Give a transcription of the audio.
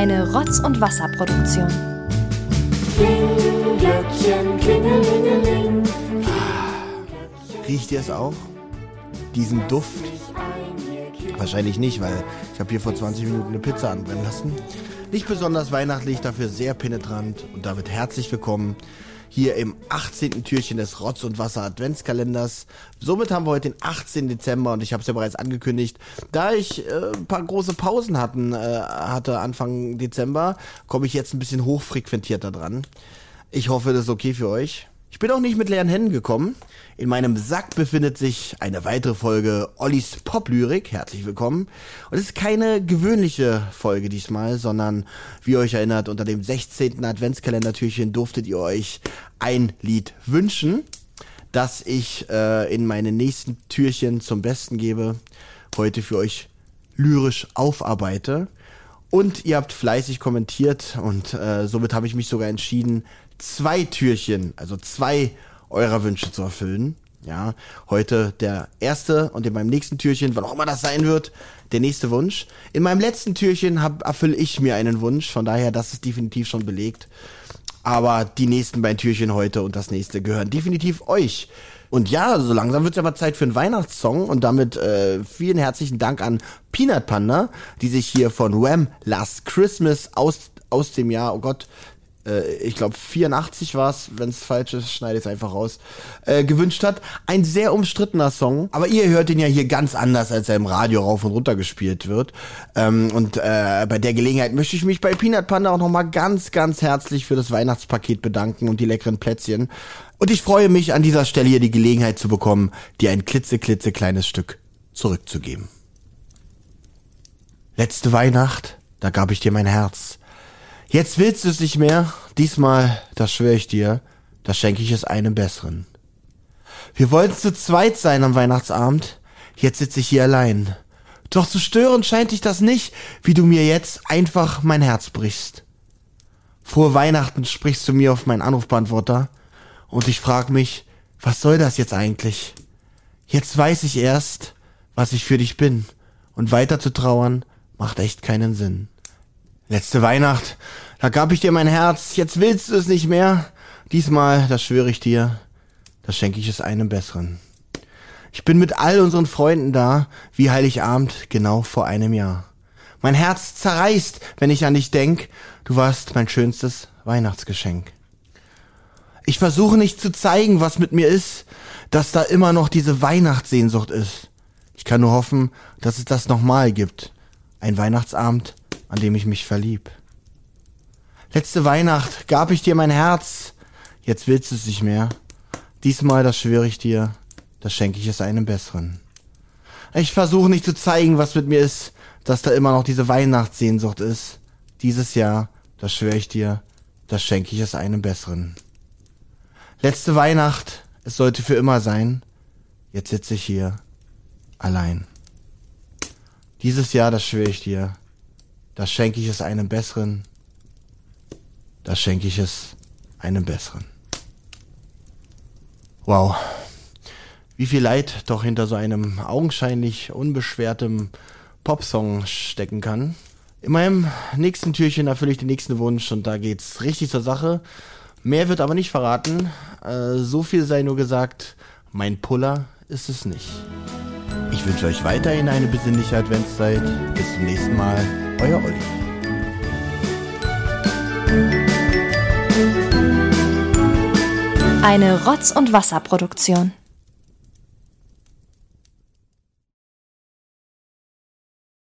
Eine Rotz- und Wasserproduktion. Riecht ihr es auch? Diesen Duft? Wahrscheinlich nicht, weil ich habe hier vor 20 Minuten eine Pizza anbrennen lassen. Nicht besonders weihnachtlich, dafür sehr penetrant und damit herzlich willkommen hier im 18. Türchen des Rotz und Wasser Adventskalenders. Somit haben wir heute den 18. Dezember und ich habe es ja bereits angekündigt, da ich äh, ein paar große Pausen hatten, äh, hatte Anfang Dezember, komme ich jetzt ein bisschen hochfrequentierter dran. Ich hoffe, das ist okay für euch. Ich bin auch nicht mit leeren Händen gekommen. In meinem Sack befindet sich eine weitere Folge Ollis Pop-Lyrik. Herzlich willkommen. Und es ist keine gewöhnliche Folge diesmal, sondern, wie ihr euch erinnert, unter dem 16. Adventskalendertürchen durftet ihr euch ein Lied wünschen, das ich äh, in meine nächsten Türchen zum Besten gebe, heute für euch lyrisch aufarbeite. Und ihr habt fleißig kommentiert und äh, somit habe ich mich sogar entschieden, zwei Türchen, also zwei eurer Wünsche zu erfüllen. Ja, heute der erste und in meinem nächsten Türchen, wann auch immer das sein wird, der nächste Wunsch. In meinem letzten Türchen erfülle ich mir einen Wunsch, von daher, das ist definitiv schon belegt. Aber die nächsten beiden Türchen heute und das nächste gehören definitiv euch. Und ja, so langsam wird es aber Zeit für einen Weihnachtssong und damit äh, vielen herzlichen Dank an Peanut Panda, die sich hier von Wham Last Christmas aus, aus dem Jahr, oh Gott, äh, ich glaube 84 war es, wenn es falsch ist, schneide ich es einfach raus, äh, gewünscht hat. Ein sehr umstrittener Song, aber ihr hört ihn ja hier ganz anders, als er im Radio rauf und runter gespielt wird. Ähm, und äh, bei der Gelegenheit möchte ich mich bei Peanut Panda auch nochmal ganz, ganz herzlich für das Weihnachtspaket bedanken und die leckeren Plätzchen. Und ich freue mich an dieser Stelle hier die Gelegenheit zu bekommen, dir ein klitze, kleines Stück zurückzugeben. Letzte Weihnacht, da gab ich dir mein Herz Jetzt willst du es nicht mehr. Diesmal, das schwöre ich dir, da schenke ich es einem besseren. Wir wollten zu zweit sein am Weihnachtsabend. Jetzt sitze ich hier allein. Doch zu stören scheint dich das nicht, wie du mir jetzt einfach mein Herz brichst. Vor Weihnachten sprichst du mir auf meinen Anrufbeantworter und ich frag mich, was soll das jetzt eigentlich? Jetzt weiß ich erst, was ich für dich bin und weiter zu trauern macht echt keinen Sinn. Letzte Weihnacht, da gab ich dir mein Herz, jetzt willst du es nicht mehr. Diesmal, das schwöre ich dir, das schenke ich es einem Besseren. Ich bin mit all unseren Freunden da, wie Heiligabend, genau vor einem Jahr. Mein Herz zerreißt, wenn ich an dich denk, du warst mein schönstes Weihnachtsgeschenk. Ich versuche nicht zu zeigen, was mit mir ist, dass da immer noch diese Weihnachtssehnsucht ist. Ich kann nur hoffen, dass es das nochmal gibt. Ein Weihnachtsabend, an dem ich mich verlieb. Letzte Weihnacht gab ich dir mein Herz, jetzt willst du es nicht mehr. Diesmal, das schwöre ich dir, das schenke ich es einem besseren. Ich versuche nicht zu zeigen, was mit mir ist, dass da immer noch diese Weihnachtssehnsucht ist. Dieses Jahr, das schwöre ich dir, das schenke ich es einem besseren. Letzte Weihnacht, es sollte für immer sein. Jetzt sitze ich hier, allein. Dieses Jahr, das schwöre ich dir, das schenke ich es einem Besseren, das schenke ich es einem Besseren. Wow. Wie viel Leid doch hinter so einem augenscheinlich unbeschwertem Popsong stecken kann. In meinem nächsten Türchen erfülle ich den nächsten Wunsch und da geht's richtig zur Sache. Mehr wird aber nicht verraten. Äh, so viel sei nur gesagt, mein Puller ist es nicht. Ich wünsche euch weiterhin eine besinnliche Adventszeit. Bis zum nächsten Mal. Euer Olli. Eine Rotz- und Wasserproduktion.